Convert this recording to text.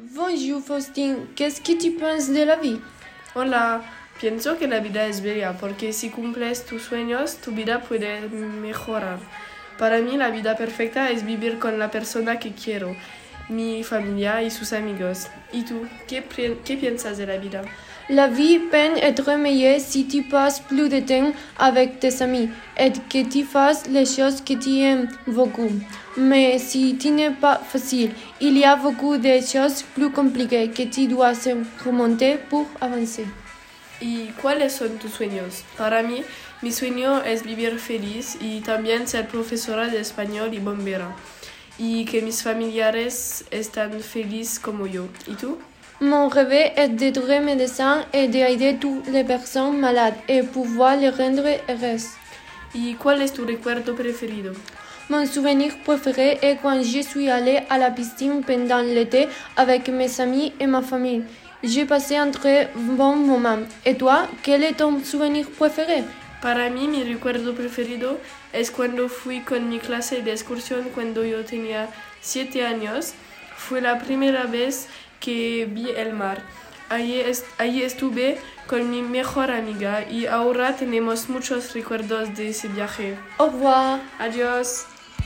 Bonjour Faustin, qu'est-ce que tu penses de la vie Hola, pienso que la vida es bella porque si cumples tus sueños, tu vida puede mejorar. Para mí la vida perfecta es vivir con la persona que quiero, mi familia y sus amigos. ¿Y tú? ¿Qué, qué piensas de la vida? La vie peut être meilleure si tu passes plus de temps avec tes amis et que tu fasses les choses que tu aimes beaucoup. Mais si tu n'es pas facile, il y a beaucoup de choses plus compliquées que tu dois remonter pour avancer. ¿Y cuáles son tus sueños? Para mí, mi sueño es vivir feliz y también ser profesora de español y bombera. Y que mis familiares estén felices como yo. ¿Y tú? Mon rêve est d'être médecin et d'aider toutes les personnes malades et pouvoir les rendre heureuses. ¿Y cuál es tu recuerdo preferido? Mon souvenir préféré est quand je suis allée à la piscine pendant l'été avec mes amis et ma famille. J'ai passé un très bon moment. Et toi, quel est ton souvenir préféré? Para mí, mi recuerdo preferido es cuando fui con mi clase de excursión cuando yo tenía siete años. Fue la primera vez que vi el mar. Allí, est allí estuve con mi mejor amiga y ahora tenemos muchos recuerdos de ese viaje. Au revoir. Adiós.